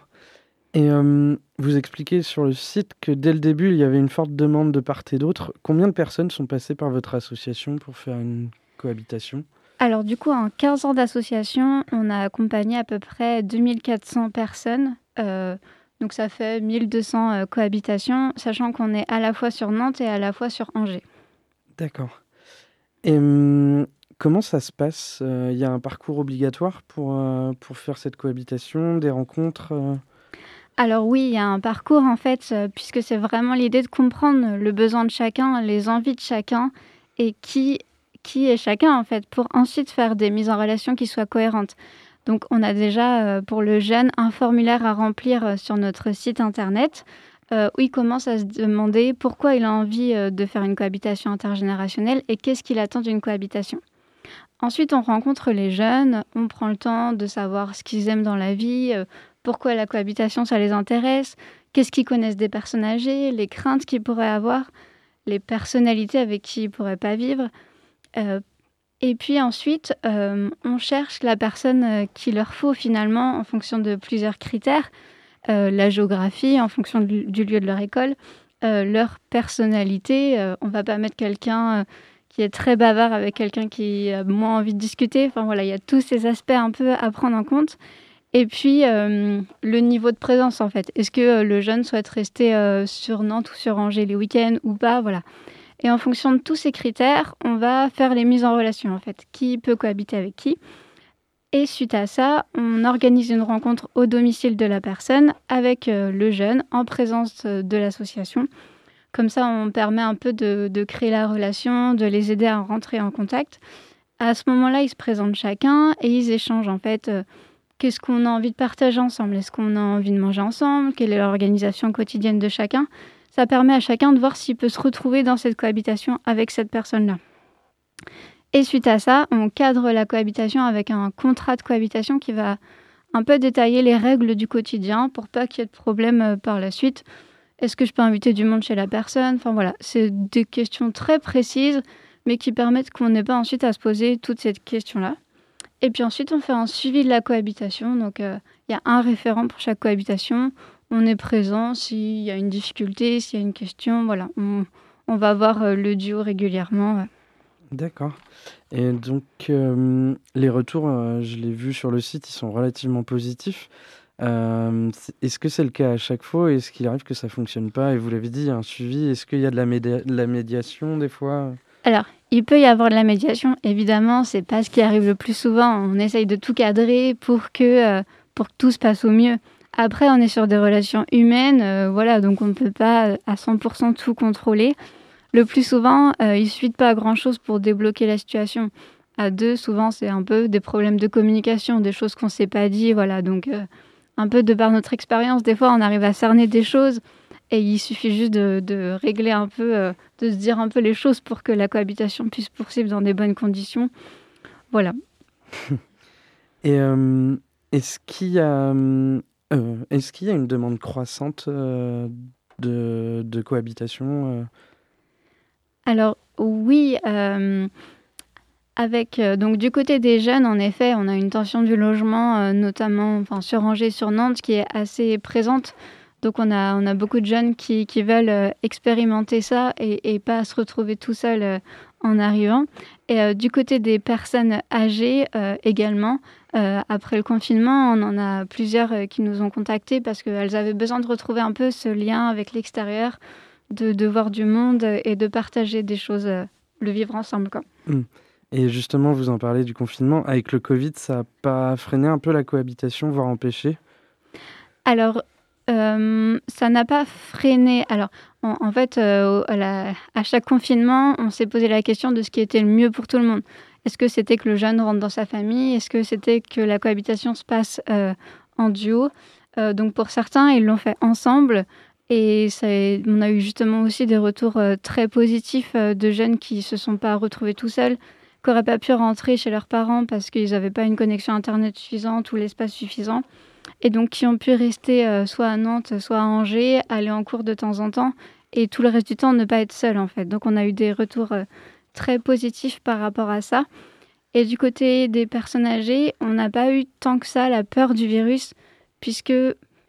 Et euh, vous expliquez sur le site que dès le début, il y avait une forte demande de part et d'autre. Combien de personnes sont passées par votre association pour faire une cohabitation? Alors du coup, en 15 ans d'association, on a accompagné à peu près 2400 personnes. euh, donc ça fait 1200 euh, cohabitations, sachant qu'on est à la fois sur Nantes et à la fois sur Angers. D'accord. Et hum, comment ça se passe? Euh, Il y a un parcours obligatoire pour, euh, pour faire cette cohabitation, des rencontres euh? Alors oui, il y a un parcours en fait, euh, puisque c'est vraiment l'idée de comprendre le besoin de chacun, les envies de chacun et qui, qui est chacun en fait, pour ensuite faire des mises en relation qui soient cohérentes. Donc on a déjà euh, pour le jeune un formulaire à remplir euh, sur notre site internet où il commence à se demander pourquoi il a envie de faire une cohabitation intergénérationnelle et qu'est-ce qu'il attend d'une cohabitation. Ensuite, on rencontre les jeunes, on prend le temps de savoir ce qu'ils aiment dans la vie, pourquoi la cohabitation ça les intéresse, qu'est-ce qu'ils connaissent des personnes âgées, les craintes qu'ils pourraient avoir, les personnalités avec qui ils pourraient pas vivre. Euh, et puis ensuite, euh, on cherche la personne euh, qu'il leur faut finalement en fonction de plusieurs critères. La géographie, en fonction du, lieu de leur école, leur personnalité. On va pas mettre quelqu'un qui est très bavard avec quelqu'un qui a moins envie de discuter. Enfin voilà, il y a tous ces aspects un peu à prendre en compte. Et puis euh, le niveau de présence en fait. Est-ce que euh, le jeune souhaite rester euh, sur Nantes ou sur Angers les week-ends ou pas Voilà. Et en fonction de tous ces critères, on va faire les mises en relation en fait. Qui peut cohabiter avec qui Et suite à ça, on organise une rencontre au domicile de la personne avec le jeune en présence de l'association. Comme ça, on permet un peu de, de créer la relation, de les aider à rentrer en contact. À ce moment-là, ils se présentent chacun et ils échangent en fait. Qu'est-ce qu'on a envie de partager ensemble? Est-ce qu'on a envie de manger ensemble? Quelle est l'organisation quotidienne de chacun? Ça permet à chacun de voir s'il peut se retrouver dans cette cohabitation avec cette personne-là. Et suite à ça, on cadre la cohabitation avec un contrat de cohabitation qui va un peu détailler les règles du quotidien pour pas qu'il y ait de problème euh, par la suite. Est-ce que je peux inviter du monde chez la personne? Enfin voilà, c'est des questions très précises, mais qui permettent qu'on n'ait pas ensuite à se poser toutes ces questions-là. Et puis ensuite, on fait un suivi de la cohabitation. Donc, euh, il y a un référent pour chaque cohabitation. On est présent s'il y a une difficulté, s'il y a une question. Voilà, on, on va voir euh, le duo régulièrement. D'accord. Et donc, euh, les retours, euh, je l'ai vu sur le site, ils sont relativement positifs. Euh, est-ce que c'est le cas à chaque fois Est-ce qu'il arrive que ça fonctionne pas? Et vous l'avez dit, il y a un suivi. Est-ce qu'il y a de la médiation des fois? Alors, il peut y avoir de la médiation, évidemment, c'est pas ce qui arrive le plus souvent. On essaye de tout cadrer pour que, euh, pour tout se passe au mieux. Après, on est sur des relations humaines, euh, voilà, donc on ne peut pas euh, à 100% tout contrôler. Le plus souvent, euh, il suffit de pas grand-chose pour débloquer la situation. À deux, souvent, c'est un peu des problèmes de communication, des choses qu'on ne s'est pas dit, voilà. Donc, un peu de par notre expérience, des fois, on arrive à cerner des choses et il suffit juste de, de régler un peu, euh, de se dire un peu les choses pour que la cohabitation puisse poursuivre dans des bonnes conditions. Voilà. Et euh, est-ce qu'il y a, euh, est-ce qu'il y a une demande croissante de, de cohabitation Alors oui, avec donc du côté des jeunes, en effet, on a une tension du logement, notamment enfin, sur Angers, sur Nantes, qui est assez présente. Donc on a, on a beaucoup de jeunes qui, qui veulent euh, expérimenter ça et, et pas se retrouver tout seuls euh, en arrivant. Et euh, du côté des personnes âgées euh, également, euh, après le confinement, on en a plusieurs qui nous ont contactés parce qu'elles avaient besoin de retrouver un peu ce lien avec l'extérieur, de, de voir du monde et de partager des choses, le vivre ensemble. Quoi. Hmm. Et justement, vous en parlez du confinement. Avec le Covid, ça n'a pas freiné un peu la cohabitation, voire empêché? Alors, euh, ça n'a pas freiné. Alors, en, fait, euh, à, chaque confinement, on s'est posé la question de ce qui était le mieux pour tout le monde. Est-ce que c'était que le jeune rentre dans sa famille? Est-ce que c'était que la cohabitation se passe euh, en duo? Donc, pour certains, ils l'ont fait ensemble. Et ça, on a eu justement aussi des retours très positifs de jeunes qui se sont pas retrouvés tout seuls, qui n'auraient pas pu rentrer chez leurs parents parce qu'ils n'avaient pas une connexion Internet suffisante ou l'espace suffisant et donc qui ont pu rester euh, soit à Nantes, soit à Angers, aller en cours de temps en temps, et tout le reste du temps ne pas être seul en fait. Donc on a eu des retours euh, très positifs par rapport à ça. Et du côté des personnes âgées, on n'a pas eu tant que ça la peur du virus, puisque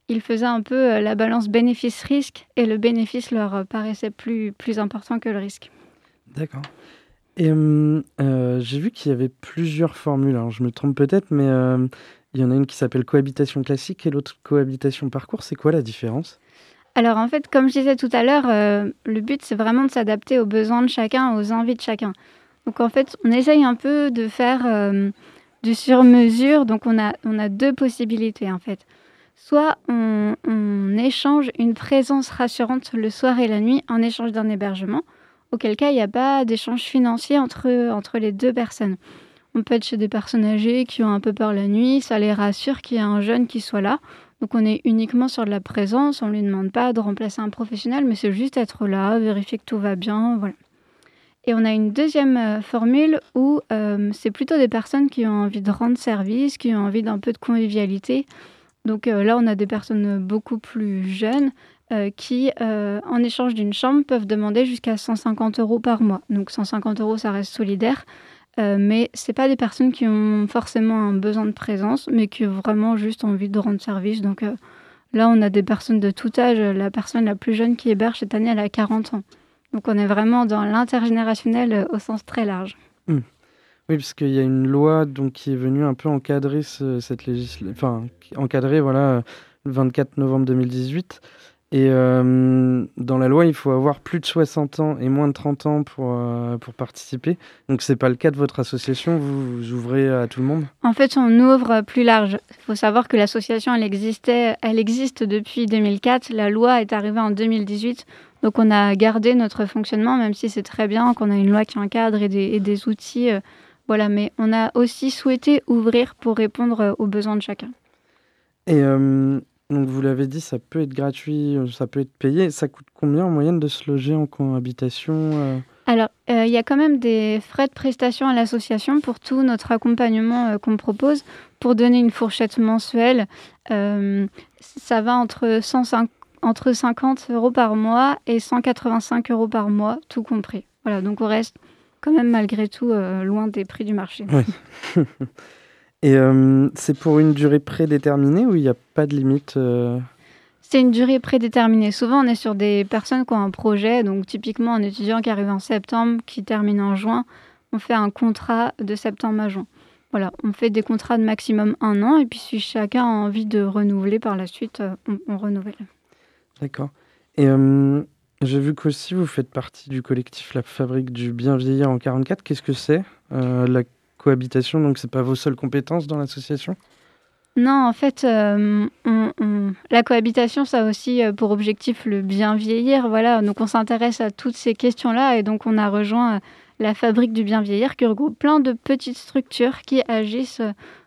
il faisait un peu euh, la balance bénéfice-risque, et le bénéfice leur paraissait plus, plus important que le risque. D'accord. Et hum, j'ai vu qu'il y avait plusieurs formules. Alors, je me trompe peut-être, mais il y en a une qui s'appelle cohabitation classique et l'autre cohabitation parcours. C'est quoi la différence? Alors en fait, comme je disais tout à l'heure, euh, le but c'est vraiment de s'adapter aux besoins de chacun, aux envies de chacun. Donc en fait, on essaye un peu de faire euh, du sur-mesure. Donc on a, on a deux possibilités en fait. Soit on, on échange une présence rassurante le soir et la nuit en échange d'un hébergement, auquel cas il n'y a pas d'échange financier entre, entre les deux personnes. On peut être chez des personnes âgées qui ont un peu peur la nuit, ça les rassure qu'il y a un jeune qui soit là. Donc on est uniquement sur de la présence, on ne lui demande pas de remplacer un professionnel, mais c'est juste être là, vérifier que tout va bien, voilà. Et on a une deuxième euh, formule où euh, c'est plutôt des personnes qui ont envie de rendre service, qui ont envie d'un peu de convivialité. Donc euh, là, on a des personnes beaucoup plus jeunes qui, en échange d'une chambre, peuvent demander jusqu'à 150 euros par mois. Donc 150 euros, ça reste solidaire. Euh, mais c'est pas des personnes qui ont forcément un besoin de présence, mais qui ont vraiment juste envie de rendre service. Donc euh, là, on a des personnes de tout âge. La personne la plus jeune qui héberge cette année, elle a 40 ans. Donc on est vraiment dans l'intergénérationnel euh, au sens très large. Hmm. Oui, parce qu'il y a une loi donc, qui est venue un peu encadrer ce- cette législation, enfin, encadrer voilà, le 24 novembre 2018. Et euh, dans la loi, il faut avoir plus de 60 ans et moins de 30 ans pour, euh, pour participer. Donc, c'est pas le cas de votre association. Vous, vous ouvrez à tout le monde? En fait, on ouvre plus large. Il faut savoir que l'association, elle existait, elle existe depuis 2004. La loi est arrivée en 2018. Donc, on a gardé notre fonctionnement, même si c'est très bien qu'on a une loi qui encadre et des, et des outils. euh, voilà, mais on a aussi souhaité ouvrir pour répondre aux besoins de chacun. Et donc, vous l'avez dit, ça peut être gratuit, euh, ça peut être payé. Ça coûte combien en moyenne de se loger en cohabitation euh Alors, euh, il y a quand même des frais de prestation à l'association pour tout notre accompagnement euh, qu'on propose. Pour donner une fourchette mensuelle, ça va entre, 105 entre 50 euros par mois et 185 euros par mois, tout compris. Voilà, donc on reste quand même malgré tout loin des prix du marché. Oui. Et euh, c'est pour une durée prédéterminée ou il n'y a pas de limite euh? C'est une durée prédéterminée. Souvent, on est sur des personnes qui ont un projet. Donc, typiquement, un étudiant qui arrive en septembre, qui termine en juin, on fait un contrat de septembre à juin. voilà, on fait des contrats de maximum un an et puis si chacun a envie de renouveler par la suite, euh, on, on renouvelle. D'accord. Et euh, j'ai vu qu'aussi vous faites partie du collectif La Fabrique du Bien Vieillir en 44. Qu'est-ce que c'est euh, la cohabitation Donc c'est pas vos seules compétences dans l'association? Non, en fait, euh, la cohabitation, ça a aussi euh, pour objectif le bien vieillir. Voilà, donc on s'intéresse à toutes ces questions-là et donc on a rejoint euh, la fabrique du bien vieillir qui regroupe plein de petites structures qui agissent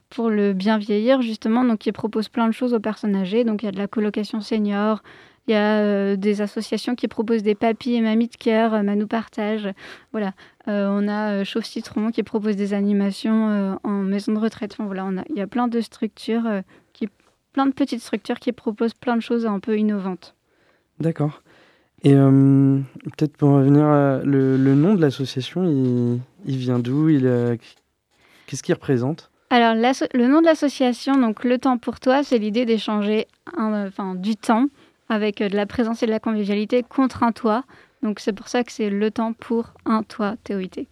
pour le bien vieillir justement, donc qui proposent plein de choses aux personnes âgées. Donc il y a de la colocation senior. Il y a euh, des associations qui proposent des papis et mamies de cœur, euh, Manou Partage. Voilà. Euh, on a Chauve Citron qui propose des animations en maison de retraite. Enfin, voilà, on a, il y a plein de structures, qui, plein de petites structures qui proposent plein de choses un peu innovantes. D'accord. Et euh, peut-être pour revenir, à- le, le nom de l'association, il, il vient d'où? Il, euh, Qu'est-ce qu'il représente? Alors, le nom de l'association, donc Le Temps pour Toi, c'est l'idée d'échanger enfin, du temps avec euh, de la présence et de la convivialité contre un toit. Donc, c'est pour ça que c'est Le Temps pour un toit, TOIT.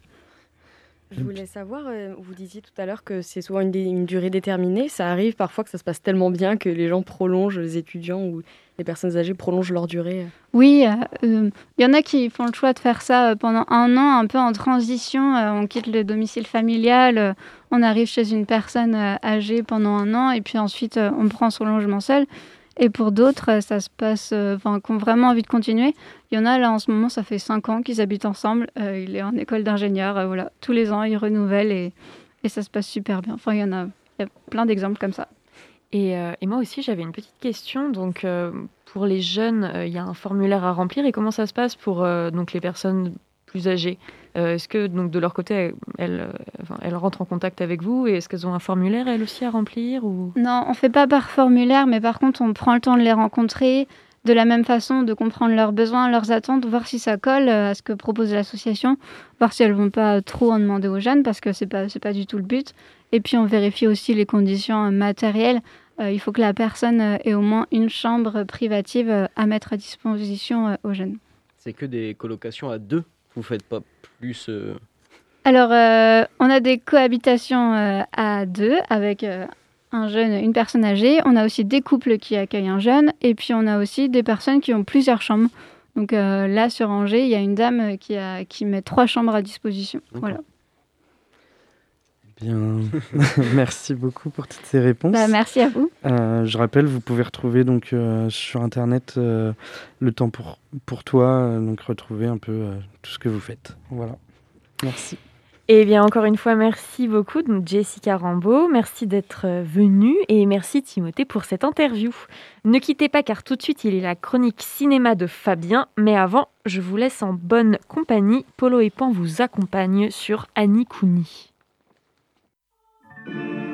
Je voulais savoir, euh, vous disiez tout à l'heure que c'est souvent une, durée déterminée. Ça arrive parfois que ça se passe tellement bien que les gens prolongent, les étudiants ou les personnes âgées prolongent leur durée. Oui, il y en a qui font le choix de faire ça euh, pendant un an, un peu en transition. euh, on quitte le domicile familial, euh, on arrive chez une personne euh, âgée pendant un an et puis ensuite euh, on prend son logement seul. Et pour d'autres, euh, ça se passe, euh, enfin, qui ont vraiment envie de continuer. Il y en a là en ce moment, ça fait cinq ans qu'ils habitent ensemble. euh, il est en école d'ingénieur, voilà. Tous les ans, ils renouvellent et, et ça se passe super bien. Enfin, il y en a, plein d'exemples comme ça. Et, et moi aussi, j'avais une petite question. Donc, pour les jeunes, il y a un formulaire à remplir. Et comment ça se passe pour donc les personnes plus âgées? Euh, Est-ce que donc de leur côté, elles, euh, elles rentrent en contact avec vous et est-ce qu'elles ont un formulaire elles aussi à remplir ou? Non, on fait pas par formulaire, mais par contre, on prend le temps de les rencontrer de la même façon, de comprendre leurs besoins, leurs attentes, voir si ça colle euh, à ce que propose l'association, voir si elles vont pas trop en demander aux jeunes, parce que c'est pas c'est pas du tout le but. Et puis on vérifie aussi les conditions matérielles. Euh, il faut que la personne ait au moins une chambre privative à mettre à disposition aux jeunes. C'est que des colocations à deux. Vous faites pas plus. euh, Alors, euh, on a des cohabitations euh, à deux avec un jeune, une personne âgée. On a aussi des couples qui accueillent un jeune. Et puis, on a aussi des personnes qui ont plusieurs chambres. Donc euh, là, sur Angers, il y a une dame qui, a, qui met trois chambres à disposition. Voilà. Bien, merci beaucoup pour toutes ces réponses. Bah, merci à vous. Euh, je rappelle, vous pouvez retrouver donc euh, sur internet euh, le temps pour pour toi, euh, donc retrouver un peu euh, tout ce que vous faites. Voilà. Merci. Eh bien, encore une fois, merci beaucoup, donc Jessica Rambeau. Merci d'être venue et merci Timothée pour cette interview. Ne quittez pas car tout de suite, il est la chronique cinéma de Fabien. Mais avant, je vous laisse en bonne compagnie. Polo et Pan vous accompagnent sur Annie Kouni. thank you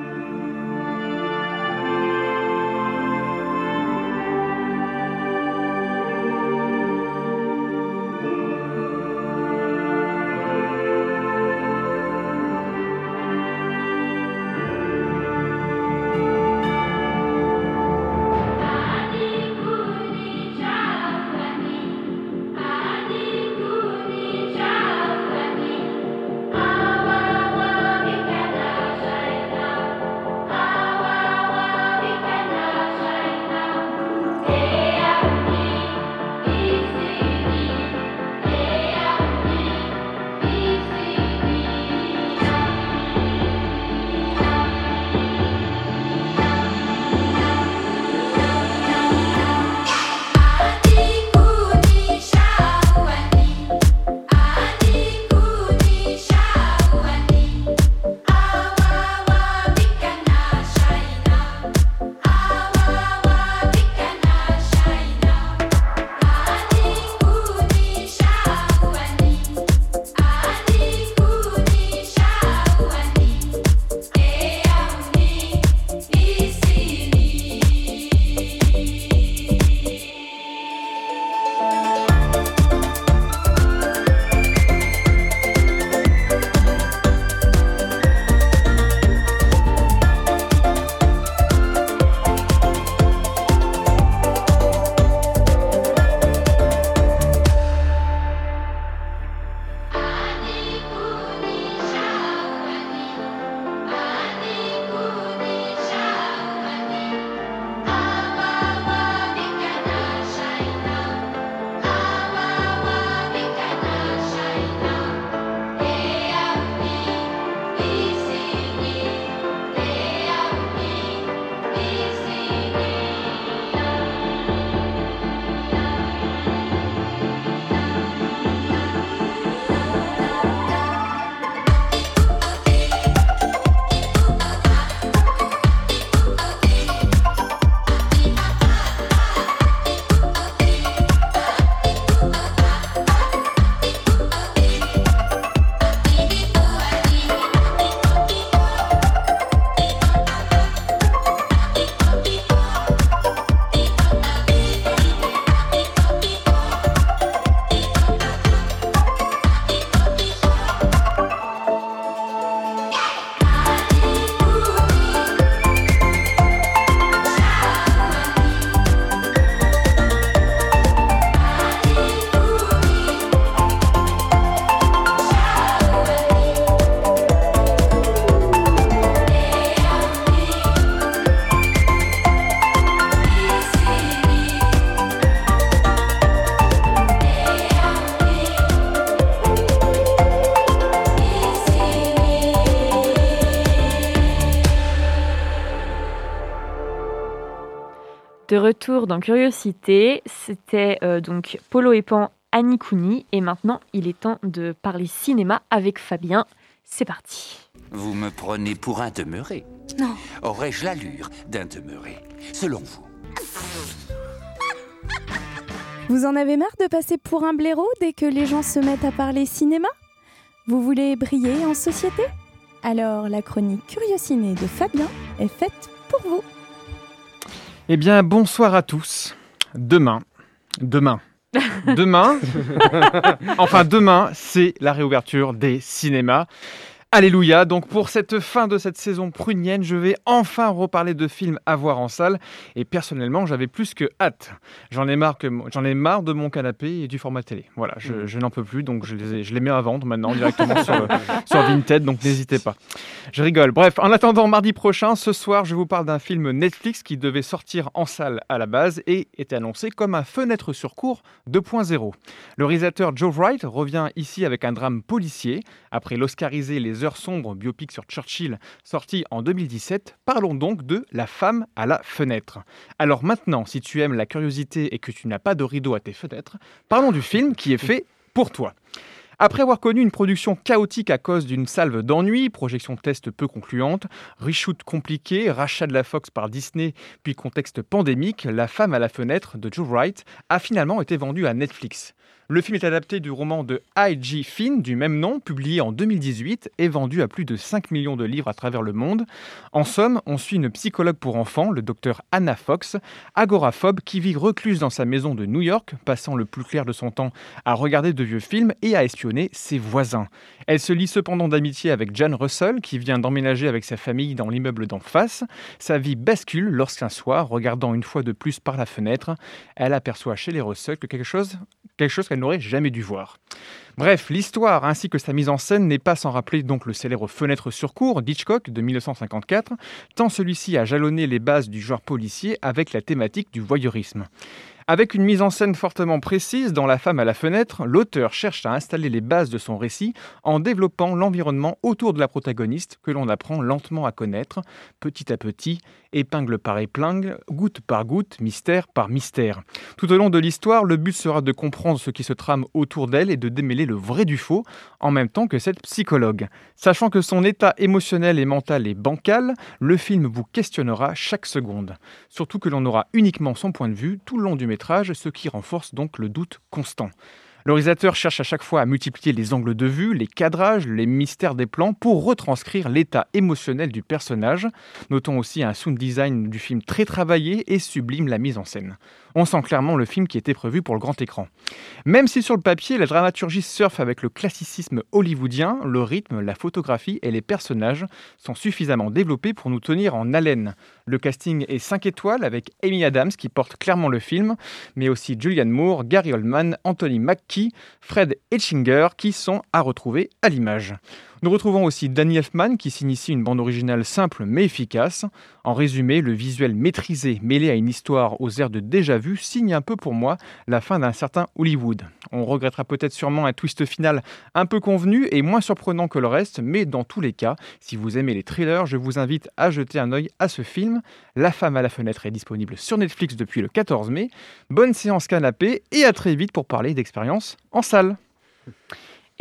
De retour dans Curiosité, c'était euh, donc Polo et Pan, Annie et maintenant il est temps de parler cinéma avec Fabien. C'est parti. Vous me prenez pour un demeuré Non. Aurais-je l'allure d'un demeuré Selon vous? Vous en avez marre de passer pour un blaireau dès que les gens se mettent à parler cinéma? Vous voulez briller en société? Alors la chronique Curiociné de Fabien est faite pour vous. Eh bien, bonsoir à tous. Demain, demain, demain, enfin demain, c'est la réouverture des cinémas. Alléluia, donc pour cette fin de cette saison prunienne, je vais enfin reparler de films à voir en salle et personnellement j'avais plus que hâte. J'en ai, marre que mon- j'en ai marre de mon canapé et du format télé. Voilà, je, je n'en peux plus donc je les, ai- je les mets à vendre maintenant directement sur, sur Vinted, donc n'hésitez pas. Je rigole. Bref, en attendant mardi prochain, ce soir je vous parle d'un film Netflix qui devait sortir en salle à la base et était annoncé comme un fenêtre sur cours 2.0. Le réalisateur Joe Wright revient ici avec un drame policier. Après l'Oscarisé Les Heures sombres, biopic sur Churchill, sorti en 2017, parlons donc de La femme à la fenêtre. Alors maintenant, si tu aimes la curiosité et que tu n'as pas de rideau à tes fenêtres, parlons du film qui est fait pour toi. Après avoir connu une production chaotique à cause d'une salve d'ennui, projection test peu concluante, reshoot compliqué, rachat de la Fox par Disney, puis contexte pandémique, La femme à la fenêtre de Joe Wright a finalement été vendue à Netflix. Le film est adapté du roman de I.G. Finn du même nom, publié en 2018 et vendu à plus de 5 millions de livres à travers le monde. En somme, on suit une psychologue pour enfants, le docteur Anna Fox, agoraphobe qui vit recluse dans sa maison de New York, passant le plus clair de son temps à regarder de vieux films et à espionner ses voisins. Elle se lie cependant d'amitié avec Jan Russell, qui vient d'emménager avec sa famille dans l'immeuble d'en face. Sa vie bascule lorsqu'un soir, regardant une fois de plus par la fenêtre, elle aperçoit chez les Russell que quelque chose, quelque chose qu'elle n'aurait jamais dû voir. Bref, l'histoire ainsi que sa mise en scène n'est pas sans rappeler donc le célèbre Fenêtre sur cour d'Hitchcock de 1954, tant celui-ci a jalonné les bases du genre policier avec la thématique du voyeurisme. Avec une mise en scène fortement précise dans La femme à la fenêtre, l'auteur cherche à installer les bases de son récit en développant l'environnement autour de la protagoniste que l'on apprend lentement à connaître, petit à petit, épingle par épingle, goutte par goutte, mystère par mystère. Tout au long de l'histoire, le but sera de comprendre ce qui se trame autour d'elle et de démêler le vrai du faux, en même temps que cette psychologue. Sachant que son état émotionnel et mental est bancal, le film vous questionnera chaque seconde. Surtout que l'on aura uniquement son point de vue tout le long du ce qui renforce donc le doute constant. Le cherche à chaque fois à multiplier les angles de vue, les cadrages, les mystères des plans pour retranscrire l'état émotionnel du personnage. Notons aussi un sound design du film très travaillé et sublime la mise en scène. On sent clairement le film qui était prévu pour le grand écran. Même si sur le papier, la dramaturgie surfe avec le classicisme hollywoodien, le rythme, la photographie et les personnages sont suffisamment développés pour nous tenir en haleine. Le casting est 5 étoiles avec Amy Adams qui porte clairement le film, mais aussi Julianne Moore, Gary Oldman, Anthony Mackie, Fred Etchinger qui sont à retrouver à l'image. Nous retrouvons aussi Danny Elfman qui s'initie une bande originale simple mais efficace. En résumé, le visuel maîtrisé mêlé à une histoire aux airs de déjà vu signe un peu pour moi la fin d'un certain Hollywood. On regrettera peut-être sûrement un twist final un peu convenu et moins surprenant que le reste, mais dans tous les cas, si vous aimez les thrillers, je vous invite à jeter un œil à ce film. La femme à la fenêtre est disponible sur Netflix depuis le 14 mai. Bonne séance canapé et à très vite pour parler d'expérience en salle.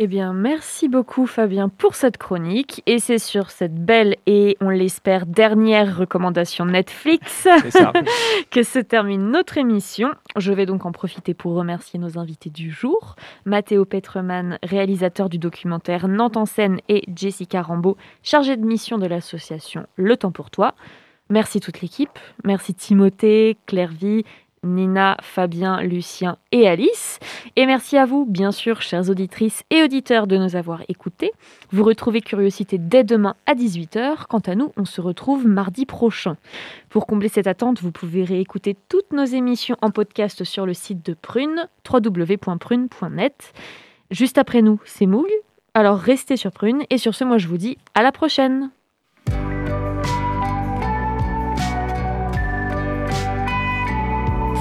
Eh bien, merci beaucoup Fabien pour cette chronique. Et c'est sur cette belle et, on l'espère, dernière recommandation Netflix ça. que se termine notre émission. Je vais donc en profiter pour remercier nos invités du jour. Mathéo Petreman, réalisateur du documentaire Nantes en scène et Jessica Rambeau, chargée de mission de l'association Le Temps pour toi. Merci toute l'équipe. Merci Timothée, Clairvy, Nina, Fabien, Lucien et Alice. Et merci à vous, bien sûr, chères auditrices et auditeurs, de nous avoir écoutés. Vous retrouvez Curiosité dès demain à 18h. Quant à nous, on se retrouve mardi prochain. Pour combler cette attente, vous pouvez réécouter toutes nos émissions en podcast sur le site de Prune, www.prune.net. Juste après nous, c'est Moog. Alors restez sur Prune. Et sur ce, moi je vous dis à la prochaine.